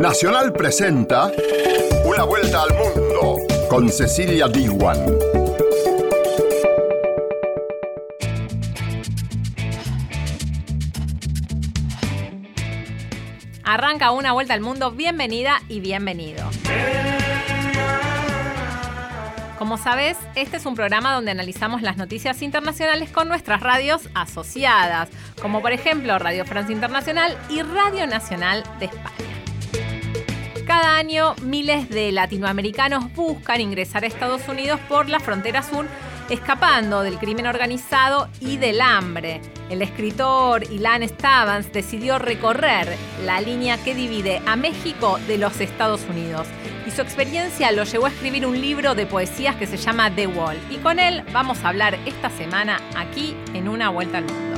Nacional presenta Una vuelta al mundo con Cecilia Diwan. Arranca una vuelta al mundo, bienvenida y bienvenido. Como sabes, este es un programa donde analizamos las noticias internacionales con nuestras radios asociadas, como por ejemplo Radio Francia Internacional y Radio Nacional de España. Cada año, miles de latinoamericanos buscan ingresar a Estados Unidos por la frontera sur escapando del crimen organizado y del hambre. El escritor Ilan Stavans decidió recorrer la línea que divide a México de los Estados Unidos y su experiencia lo llevó a escribir un libro de poesías que se llama The Wall y con él vamos a hablar esta semana aquí en Una Vuelta al Mundo.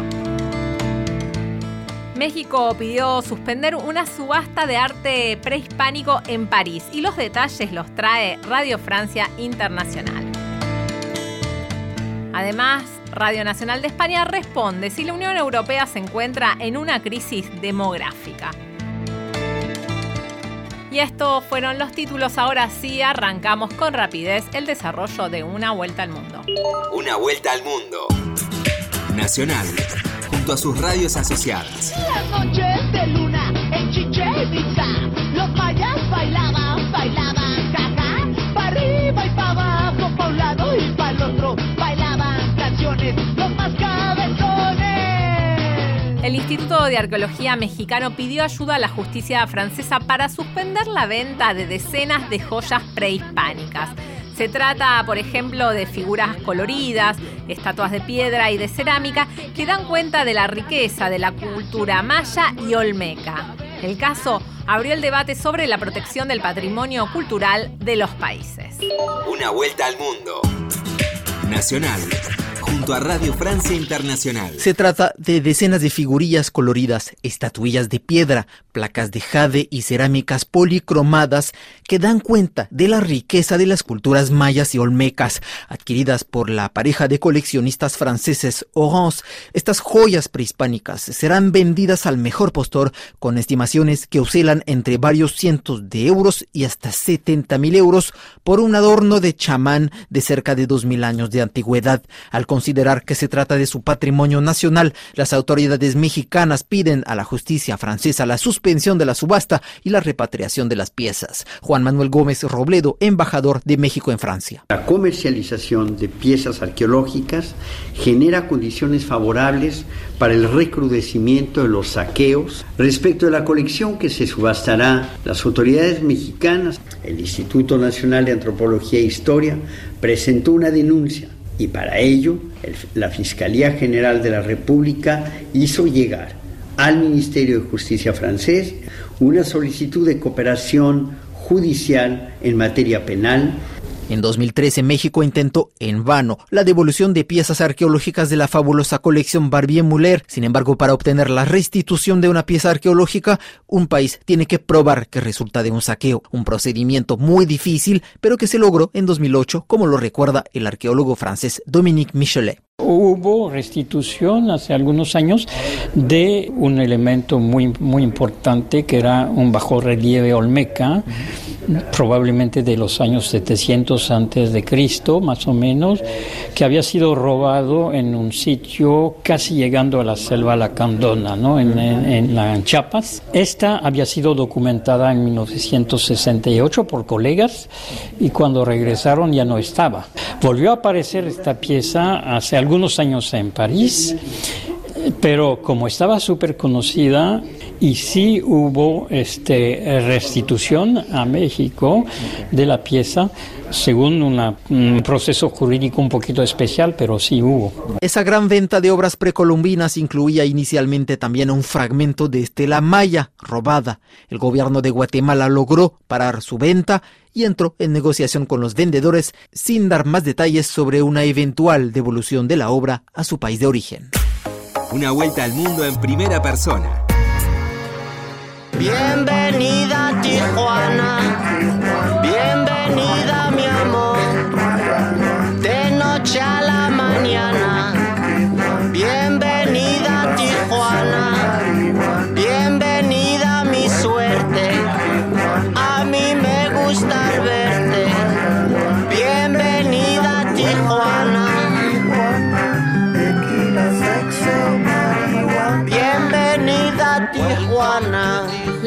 México pidió suspender una subasta de arte prehispánico en París y los detalles los trae Radio Francia Internacional. Además, Radio Nacional de España responde si la Unión Europea se encuentra en una crisis demográfica. Y estos fueron los títulos. Ahora sí arrancamos con rapidez el desarrollo de Una Vuelta al Mundo. Una Vuelta al Mundo. Nacional, junto a sus radios asociadas. Las noches de luna en Chichen Itza, los mayas bailaban, bailaban, jaja, para arriba y para abajo, para un lado y para el otro, bailaban canciones, los más cabezones. El Instituto de Arqueología Mexicano pidió ayuda a la justicia francesa para suspender la venta de decenas de joyas prehispánicas. Se trata, por ejemplo, de figuras coloridas, estatuas de piedra y de cerámica que dan cuenta de la riqueza de la cultura maya y olmeca. El caso abrió el debate sobre la protección del patrimonio cultural de los países. Una Vuelta al Mundo. Nacional, junto a Radio Internacional. Se trata de decenas de figurillas coloridas, estatuillas de piedra, placas de jade y cerámicas policromadas que dan cuenta de la riqueza de las culturas mayas y olmecas, adquiridas por la pareja de coleccionistas franceses Orange. Estas joyas prehispánicas serán vendidas al mejor postor con estimaciones que oscilan entre varios cientos de euros y hasta 70 mil euros por un adorno de chamán de cerca de 2.000 años de antigüedad. Al considerar que se trata de su patrimonio nacional, las autoridades mexicanas piden a la justicia francesa la suspensión de la subasta y la repatriación de las piezas. Juan Manuel Gómez Robledo, embajador de México en Francia. La comercialización de piezas arqueológicas genera condiciones favorables para el recrudecimiento de los saqueos. Respecto de la colección que se subastará, las autoridades mexicanas, el Instituto Nacional de Antropología e Historia, presentó una denuncia y para ello el, la Fiscalía General de la República hizo llegar al Ministerio de Justicia francés una solicitud de cooperación judicial en materia penal en 2013 México intentó en vano la devolución de piezas arqueológicas de la fabulosa colección Barbier Muller. Sin embargo, para obtener la restitución de una pieza arqueológica, un país tiene que probar que resulta de un saqueo, un procedimiento muy difícil, pero que se logró en 2008, como lo recuerda el arqueólogo francés Dominique Michelet. Hubo restitución hace algunos años de un elemento muy, muy importante que era un bajo relieve olmeca, probablemente de los años 700 antes de Cristo, más o menos, que había sido robado en un sitio casi llegando a la selva lacandona, ¿no? en, la en Chiapas. Esta había sido documentada en 1968 por colegas y cuando regresaron ya no estaba. Volvió a aparecer esta pieza hace algunos años en París, pero como estaba súper conocida y sí hubo este, restitución a México de la pieza, según un proceso jurídico un poquito especial, pero sí hubo. Esa gran venta de obras precolombinas incluía inicialmente también un fragmento de estela maya robada. El gobierno de Guatemala logró parar su venta y entró en negociación con los vendedores sin dar más detalles sobre una eventual devolución de la obra a su país de origen. Una vuelta al mundo en primera persona. Bienvenida a Tijuana,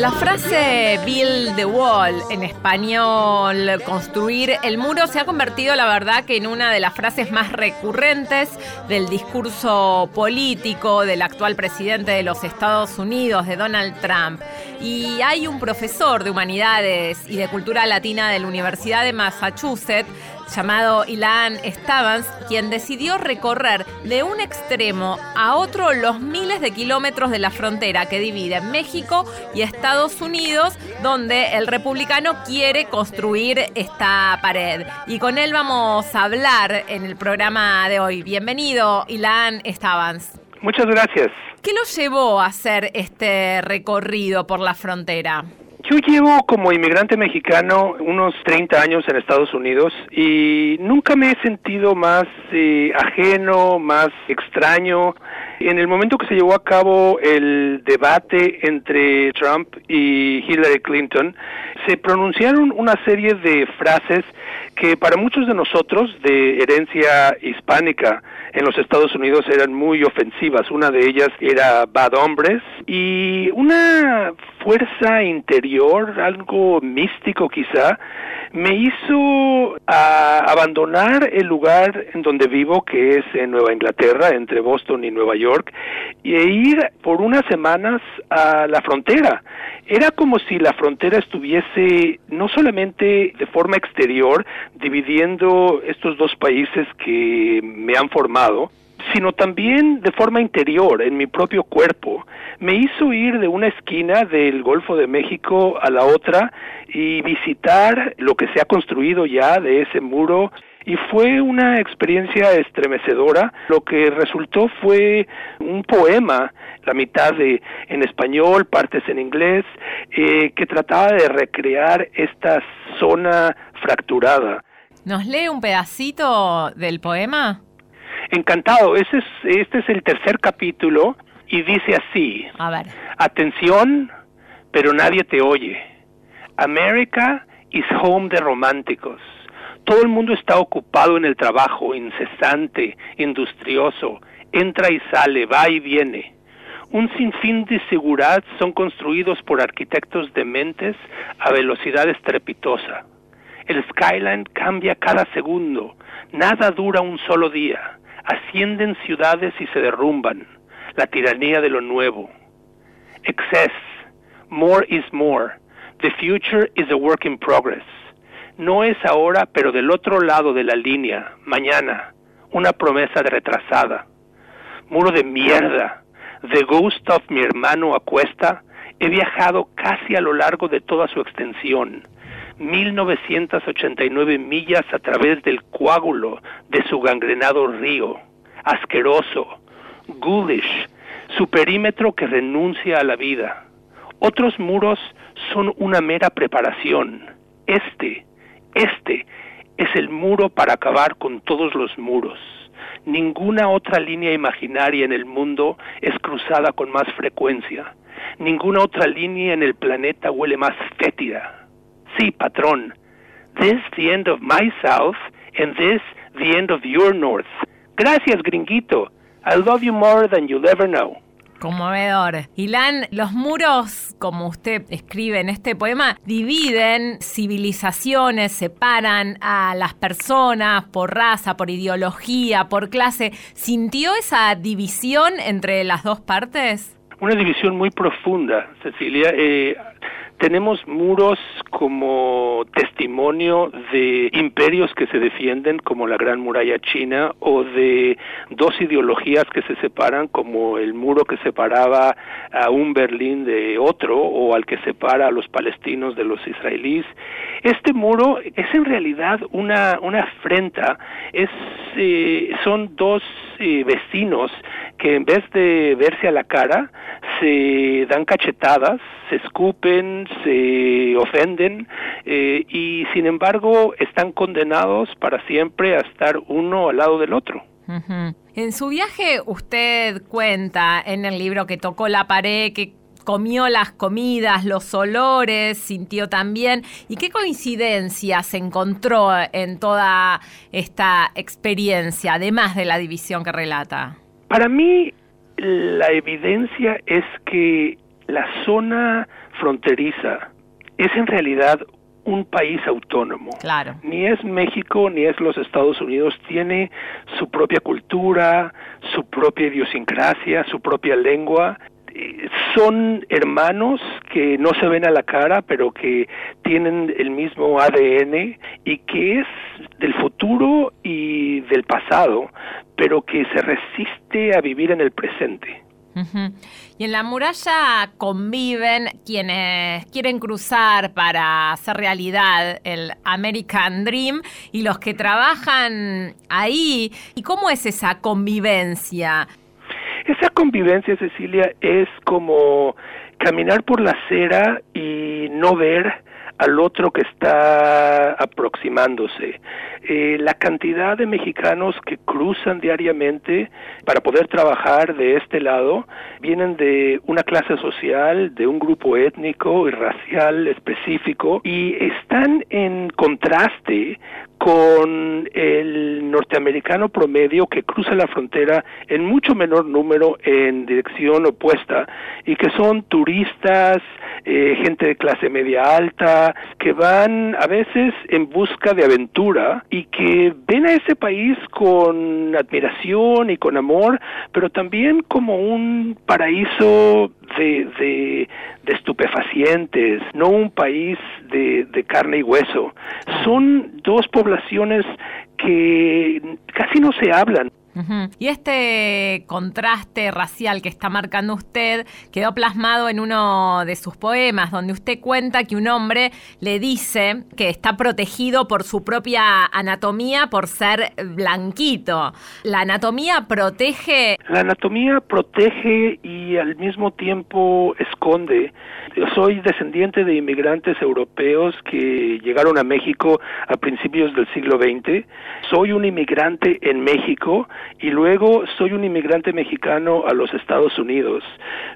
La frase build the wall, en español construir el muro, se ha convertido, la verdad, que en una de las frases más recurrentes del discurso político del actual presidente de los Estados Unidos, de Donald Trump. Y hay un profesor de humanidades y de cultura latina de la Universidad de Massachusetts, llamado Ilan Stavans, quien decidió recorrer de un extremo a otro los miles de kilómetros de la frontera que divide México y Estados Unidos, donde el republicano quiere construir esta pared. Y con él vamos a hablar en el programa de hoy. Bienvenido, Ilan Stavans. Muchas gracias. ¿Qué lo llevó a hacer este recorrido por la frontera? Yo llevo como inmigrante mexicano unos 30 años en Estados Unidos y nunca me he sentido más eh, ajeno, más extraño. En el momento que se llevó a cabo el debate entre Trump y Hillary Clinton, se pronunciaron una serie de frases que para muchos de nosotros de herencia hispánica en los Estados Unidos eran muy ofensivas. Una de ellas era bad hombres y una fuerza interior, algo místico quizá, me hizo a abandonar el lugar en donde vivo, que es en Nueva Inglaterra, entre Boston y Nueva York, e ir por unas semanas a la frontera. Era como si la frontera estuviese no solamente de forma exterior, dividiendo estos dos países que me han formado, sino también de forma interior, en mi propio cuerpo. Me hizo ir de una esquina del Golfo de México a la otra y visitar lo que se ha construido ya de ese muro y fue una experiencia estremecedora. Lo que resultó fue un poema, la mitad de en español, partes en inglés, eh, que trataba de recrear esta zona fracturada. ¿Nos lee un pedacito del poema? Encantado. Ese es, este es el tercer capítulo y dice así. A ver. Atención, pero nadie te oye. America is home de románticos. Todo el mundo está ocupado en el trabajo, incesante, industrioso. Entra y sale, va y viene. Un sinfín de seguridad son construidos por arquitectos dementes a velocidad estrepitosa. El skyline cambia cada segundo. Nada dura un solo día ascienden ciudades y se derrumban, la tiranía de lo nuevo. Excess, more is more, the future is a work in progress. No es ahora, pero del otro lado de la línea, mañana, una promesa de retrasada. Muro de mierda, the ghost of mi hermano Acuesta, he viajado casi a lo largo de toda su extensión 1989 millas a través del coágulo de su gangrenado río, asqueroso, ghoulish, su perímetro que renuncia a la vida. Otros muros son una mera preparación. Este, este es el muro para acabar con todos los muros. Ninguna otra línea imaginaria en el mundo es cruzada con más frecuencia. Ninguna otra línea en el planeta huele más fétida Sí, patrón. This the end of my south and this the end of your north. Gracias, gringuito. I love you more than you'll ever know. Conmovedor. Ilan, los muros, como usted escribe en este poema, dividen civilizaciones, separan a las personas por raza, por ideología, por clase. ¿Sintió esa división entre las dos partes? Una división muy profunda, Cecilia. Eh, tenemos muros como testimonio de imperios que se defienden como la Gran Muralla China o de dos ideologías que se separan como el muro que separaba a un Berlín de otro o al que separa a los palestinos de los israelíes. Este muro es en realidad una, una afrenta, es, eh, son dos eh, vecinos que en vez de verse a la cara se dan cachetadas, se escupen, se ofenden eh, y sin embargo están condenados para siempre a estar uno al lado del otro. En su viaje usted cuenta en el libro que tocó la pared, que comió las comidas, los olores, sintió también. ¿Y qué coincidencia se encontró en toda esta experiencia, además de la división que relata? Para mí, la evidencia es que la zona fronteriza es en realidad un país autónomo. Claro. Ni es México ni es los Estados Unidos. Tiene su propia cultura, su propia idiosincrasia, su propia lengua. Eh, Son hermanos que no se ven a la cara, pero que tienen el mismo ADN y que es del futuro y del pasado, pero que se resiste a vivir en el presente. Y en la muralla conviven quienes quieren cruzar para hacer realidad el American Dream y los que trabajan ahí. ¿Y cómo es esa convivencia? Esa convivencia, Cecilia, es como caminar por la acera y no ver al otro que está aproximándose. Eh, la cantidad de mexicanos que cruzan diariamente para poder trabajar de este lado vienen de una clase social, de un grupo étnico y racial específico y están en contraste con el norteamericano promedio que cruza la frontera en mucho menor número en dirección opuesta y que son turistas, eh, gente de clase media alta, que van a veces en busca de aventura y que ven a ese país con admiración y con amor, pero también como un paraíso de, de, de estupefacientes, no un país de, de carne y hueso. Son dos poblaciones que casi no se hablan. Ujú. Y este contraste racial que está marcando usted quedó plasmado en uno de sus poemas, donde usted cuenta que un hombre le dice que está protegido por su propia anatomía por ser blanquito. ¿La anatomía protege? La anatomía protege y al mismo tiempo esconde. Yo soy descendiente de inmigrantes europeos que llegaron a México a principios del siglo XX. Soy un inmigrante en México y luego soy un inmigrante mexicano a los Estados Unidos.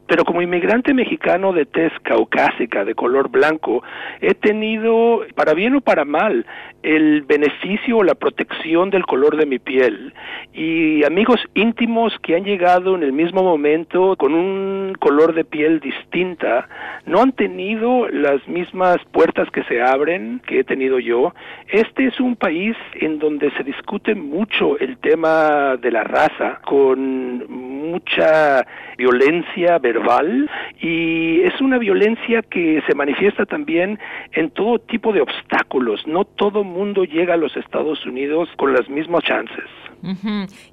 Pero como inmigrante mexicano de tez caucásica, de color blanco, he tenido, para bien o para mal, el beneficio o la protección del color de mi piel. Y amigos íntimos que han llegado en el mismo momento con un color de piel distinta, no han tenido las mismas puertas que se abren que he tenido yo. Este es un país en donde se discute mucho el tema de la raza, con mucha violencia verbal y es una violencia que se manifiesta también en todo tipo de obstáculos. No todo mundo llega a los Estados Unidos con las mismas chances.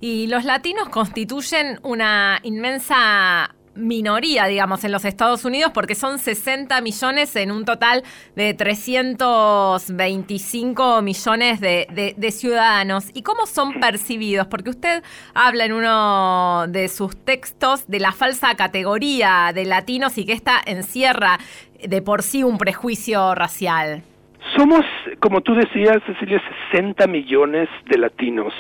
Y los latinos constituyen una inmensa minoría, digamos, en los Estados Unidos, porque son 60 millones en un total de 325 millones de, de- de ciudadanos. ¿Y cómo son percibidos? Porque usted habla en uno de sus textos de la falsa categoría de latinos y que esta encierra de por sí un prejuicio racial. Somos, como tú decías, Cecilia, 60 millones de latinos.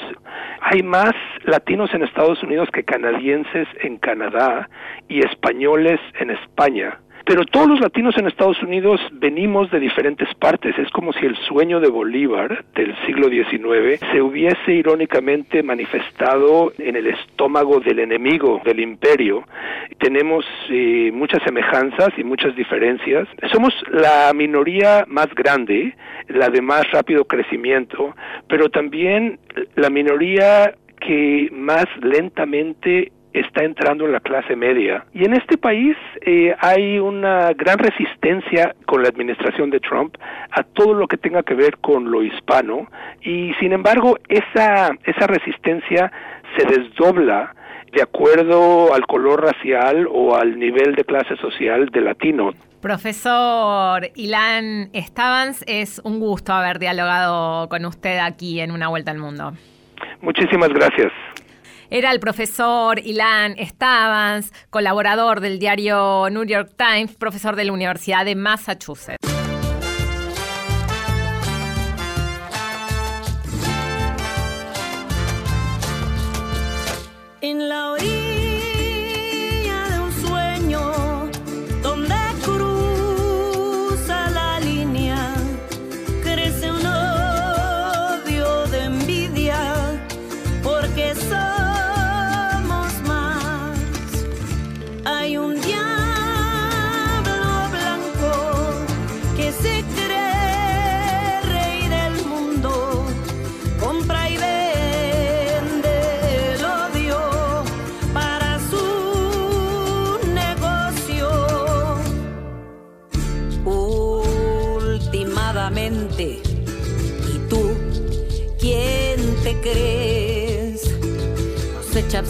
Hay más latinos en Estados Unidos que canadienses en Canadá y españoles en España. Pero todos los latinos en Estados Unidos venimos de diferentes partes. Es como si el sueño de Bolívar del siglo XIX se hubiese irónicamente manifestado en el estómago del enemigo del imperio. Tenemos eh, muchas semejanzas y muchas diferencias. Somos la minoría más grande, la de más rápido crecimiento, pero también la minoría que más lentamente está entrando en la clase media. Y en este país eh, hay una gran resistencia con la administración de Trump a todo lo que tenga que ver con lo hispano y sin embargo esa, esa resistencia se desdobla de acuerdo al color racial o al nivel de clase social del latino. Profesor Ilan Stavans, es un gusto haber dialogado con usted aquí en Una Vuelta al Mundo. Muchísimas gracias. Era el profesor Ilan Stavans, colaborador del diario New York Times, profesor de la Universidad de Massachusetts.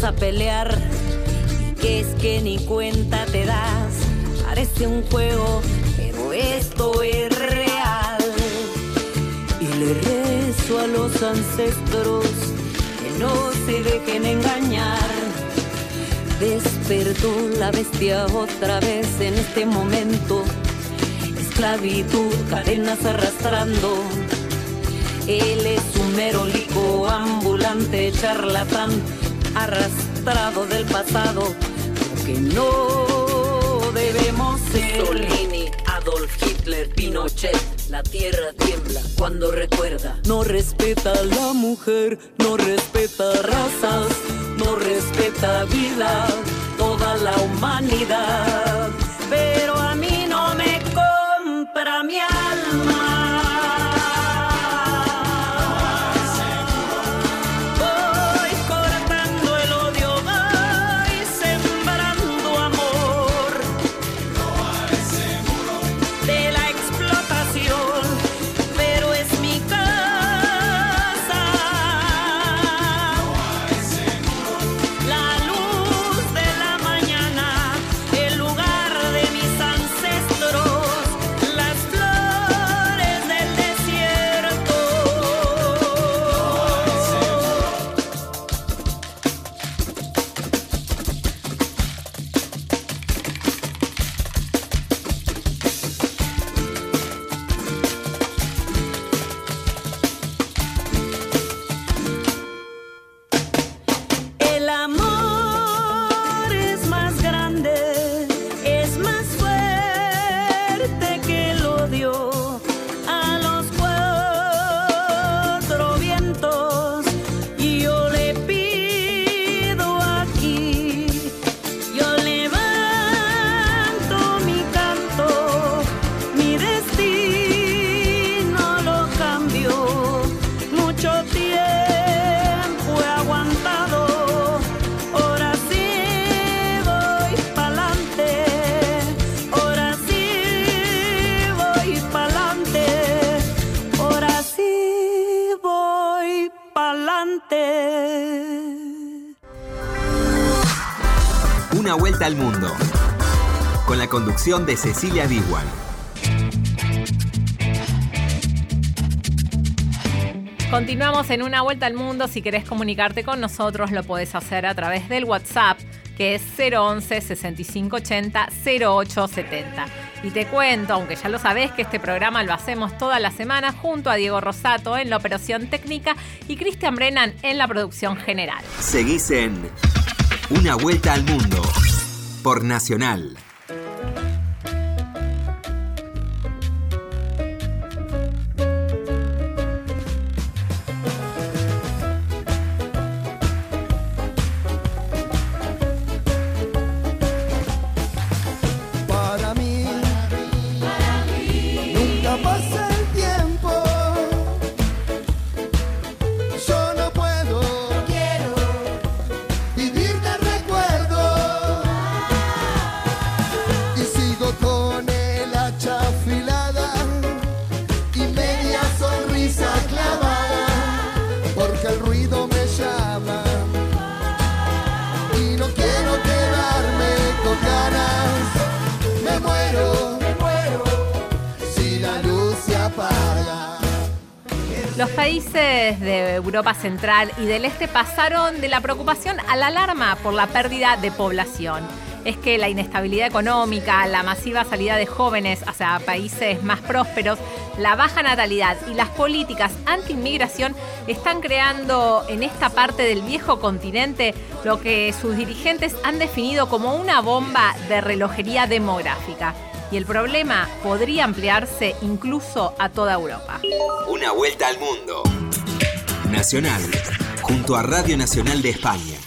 A pelear que es que ni cuenta te das. Parece un juego, pero esto es real. Y le rezo a los ancestros que no se dejen engañar. Despertó la bestia otra vez en este momento. Esclavitud, cadenas arrastrando. Él es un merolico ambulante, charlatán, arrastrado del pasado, lo que no debemos ser. Mussolini, Adolf Hitler, Pinochet, la tierra tiembla cuando recuerda. No respeta a la mujer, no respeta razas, no respeta vida, toda la humanidad. Pero a mí no me compra mi vuelta al mundo. Con la conducción de Cecilia Diwan. Continuamos en una vuelta al mundo. Si querés comunicarte con nosotros, lo podés hacer a través del WhatsApp, que es 011 6580 0870. Y te cuento, aunque ya lo sabés, que este programa lo hacemos toda la semana junto a Diego Rosato en la operación técnica y Cristian Brennan en la producción general. Seguís en Una vuelta al mundo. Por Nacional. Europa Central y del Este pasaron de la preocupación a la alarma por la pérdida de población. Es que la inestabilidad económica, la masiva salida de jóvenes hacia países más prósperos, la baja natalidad y las políticas anti-inmigración están creando en esta parte del viejo continente lo que sus dirigentes han definido como una bomba de relojería demográfica. Y el problema podría ampliarse incluso a toda Europa. Una vuelta al mundo. Nacional. Junto a Radio Nacional de España.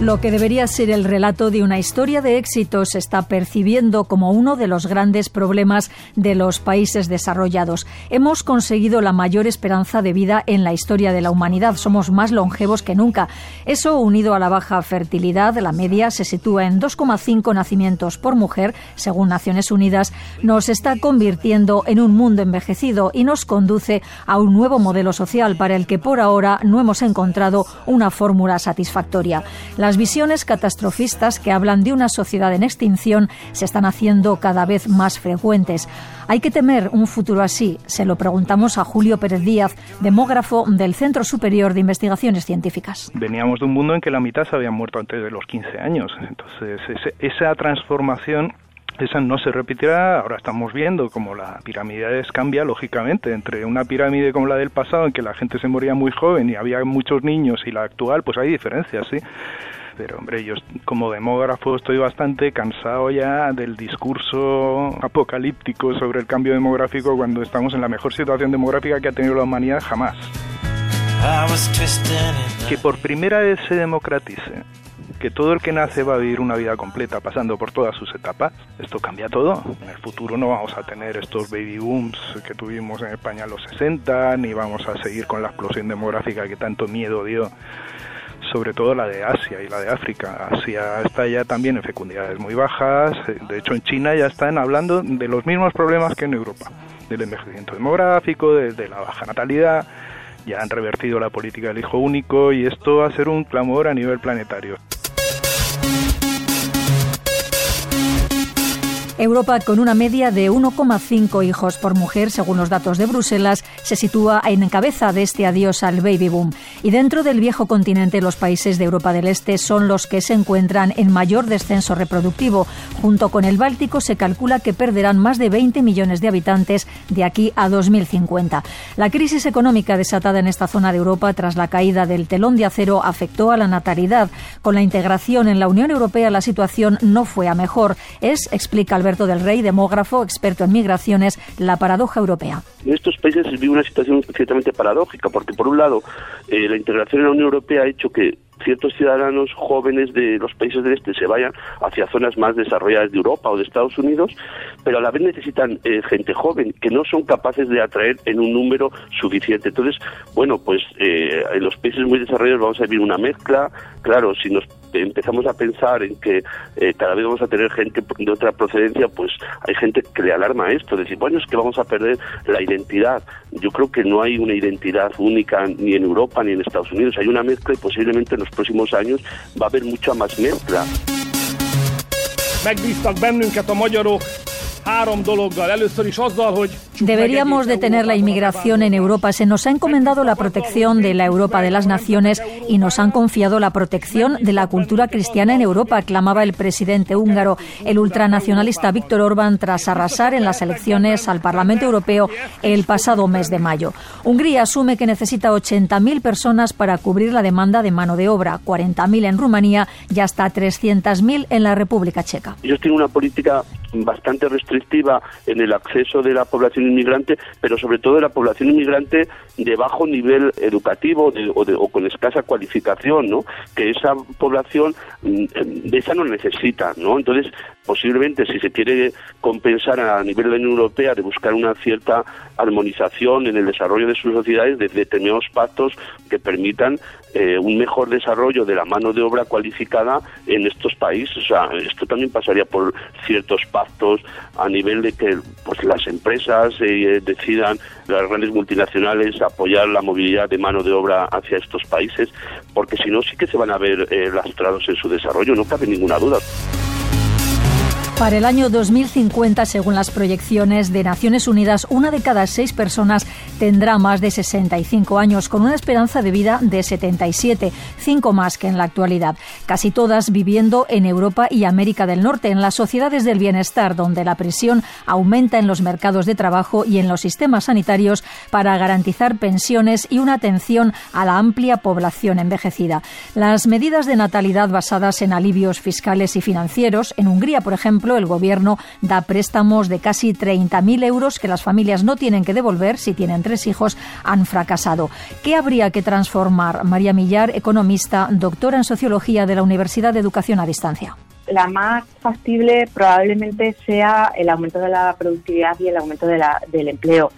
Lo que debería ser el relato de una historia de éxito se está percibiendo como uno de los grandes problemas de los países desarrollados. Hemos conseguido la mayor esperanza de vida en la historia de la humanidad. Somos más longevos que nunca. Eso, unido a la baja fertilidad, la media se sitúa en 2,5 nacimientos por mujer, según Naciones Unidas, nos está convirtiendo en un mundo envejecido y nos conduce a un nuevo modelo social para el que por ahora no hemos encontrado una fórmula satisfactoria. Las visiones catastrofistas que hablan de una sociedad en extinción se están haciendo cada vez más frecuentes. ¿Hay que temer un futuro así? Se lo preguntamos a Julio Pérez Díaz, demógrafo del Centro Superior de Investigaciones Científicas. Veníamos de un mundo en que la mitad se habían muerto antes de los 15 años. Entonces, esa transformación esa no se repetirá. Ahora estamos viendo como la pirámide cambia lógicamente entre una pirámide como la del pasado en que la gente se moría muy joven y había muchos niños y la actual, pues hay diferencias, sí. Pero hombre, yo como demógrafo estoy bastante cansado ya del discurso apocalíptico sobre el cambio demográfico cuando estamos en la mejor situación demográfica que ha tenido la humanidad jamás. Que por primera vez se democratice que todo el que nace va a vivir una vida completa pasando por todas sus etapas. Esto cambia todo. En el futuro no vamos a tener estos baby booms que tuvimos en España en los 60, ni vamos a seguir con la explosión demográfica que tanto miedo dio sobre todo la de Asia y la de África. Asia está ya también en fecundidades muy bajas. De hecho, en China ya están hablando de los mismos problemas que en Europa, del envejecimiento demográfico, de, la baja natalidad. Ya han revertido la política del hijo único y esto va a ser un clamor a nivel planetario. Europa, con una media de 1,5 hijos por mujer, según los datos de Bruselas, se sitúa en cabeza de este adiós al baby boom. Y dentro del viejo continente, los países de Europa del Este son los que se encuentran en mayor descenso reproductivo. Junto con el Báltico, se calcula que perderán más de 20 millones de habitantes de aquí a 2050. La crisis económica desatada en esta zona de Europa tras la caída del telón de acero afectó a la natalidad. Con la integración en la Unión Europea, la situación no fue a mejor. Es, explica Alberto del Rey, demógrafo, experto en migraciones, la paradoja europea. En estos países se vive una situación ciertamente paradójica, porque por un lado eh, la integración en la Unión Europea ha hecho que ciertos ciudadanos jóvenes de los países del este se vayan hacia zonas más desarrolladas de Europa o de Estados Unidos, pero a la vez necesitan eh, gente joven que no son capaces de atraer en un número suficiente. Entonces, bueno, pues eh, en los países muy desarrollados vamos a vivir una mezcla. Claro, si nos empezamos a pensar en que eh, cada vez vamos a tener gente de otra procedencia, pues hay gente que le alarma esto, decir, bueno, es que vamos a perder la identidad. Yo creo que no hay una identidad única ni en Europa ni en Estados Unidos, hay una mezcla y posiblemente en los próximos años va a haber mucha más mezcla. Deberíamos detener la inmigración en Europa. Se nos ha encomendado la protección de la Europa de las naciones y nos han confiado la protección de la cultura cristiana en Europa, clamaba el presidente húngaro, el ultranacionalista Víctor Orbán, tras arrasar en las elecciones al Parlamento Europeo el pasado mes de mayo. Hungría asume que necesita 80.000 personas para cubrir la demanda de mano de obra, 40.000 en Rumanía y hasta 300.000 en la República Checa. Ellos tienen una política bastante restrictiva en el acceso de la población inmigrante, pero sobre todo de la población inmigrante de bajo nivel educativo o, con escasa cualificación, ¿no? Que esa población mm, de esa no necesita, ¿no? Entonces, posiblemente si se quiere compensar a nivel de la Unión Europea de buscar una cierta armonización en el desarrollo de sus sociedades de determinados pactos que permitan eh, un mejor desarrollo de la mano de obra cualificada en estos países. O sea, esto también pasaría por ciertos pactos a nivel de que pues las empresas eh, decidan, las grandes multinacionales, apoyar la movilidad de mano de obra hacia estos países, porque si no sí que se van a ver eh, lastrados en su desarrollo, no cabe ninguna duda. Para el año 2050, según las proyecciones de Naciones Unidas, una de cada seis personas tendrá más de 65 años, con una esperanza de vida de 77, cinco más que en la actualidad. Casi todas viviendo en Europa y América del Norte, en las sociedades del bienestar, donde la presión aumenta en los mercados de trabajo y en los sistemas sanitarios para garantizar pensiones y una atención a la amplia población envejecida. Las medidas de natalidad basadas en alivios fiscales y financieros, en Hungría, por ejemplo, el gobierno da préstamos de casi 30.000 euros que las familias no tienen que devolver si tienen tres hijos han fracasado. ¿Qué habría que transformar? María Millar, economista, doctora en sociología de la Universidad de Educación a Distancia la más factible probablemente sea el aumento de la productividad y el aumento del empleo.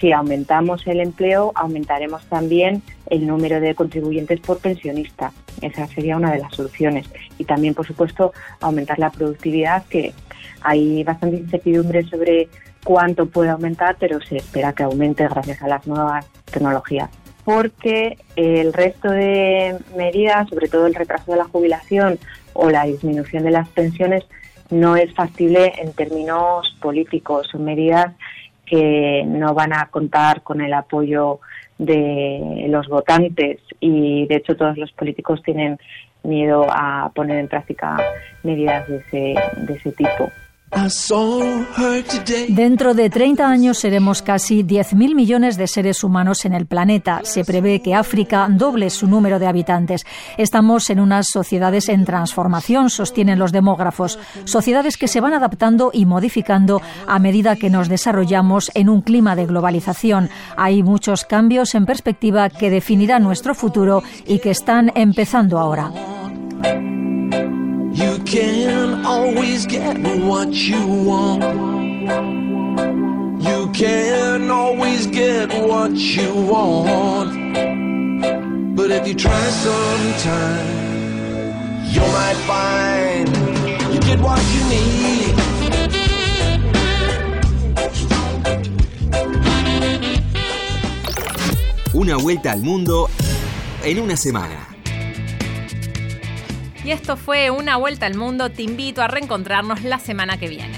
Si aumentamos el empleo, aumentaremos también el número de contribuyentes por pensionista. Esa sería una de las soluciones. Y también, por supuesto, aumentar la productividad, que hay bastante incertidumbre sobre cuánto puede aumentar, pero se espera que aumente gracias a las nuevas tecnologías. Porque el resto de medidas, sobre todo el retraso de la jubilación o la disminución de las pensiones, no es factible en términos políticos. Son medidas que no van a contar con el apoyo de los votantes y de hecho todos los políticos tienen miedo a poner en práctica medidas de ese, de ese tipo. Dentro de 30 años seremos casi 10.000 millones de seres humanos en el planeta. Se prevé que África doble su número de habitantes. Estamos en unas sociedades en transformación, sostienen los demógrafos. Sociedades que se van adaptando y modificando a medida que nos desarrollamos en un clima de globalización. Hay muchos cambios en perspectiva que definirán nuestro futuro y que están empezando ahora. Can always get what you want. You can always get what you want. But if you try sometime, you might find you get what you need. Una vuelta al mundo en una semana. Y esto fue Una Vuelta al Mundo. Te invito a reencontrarnos la semana que viene.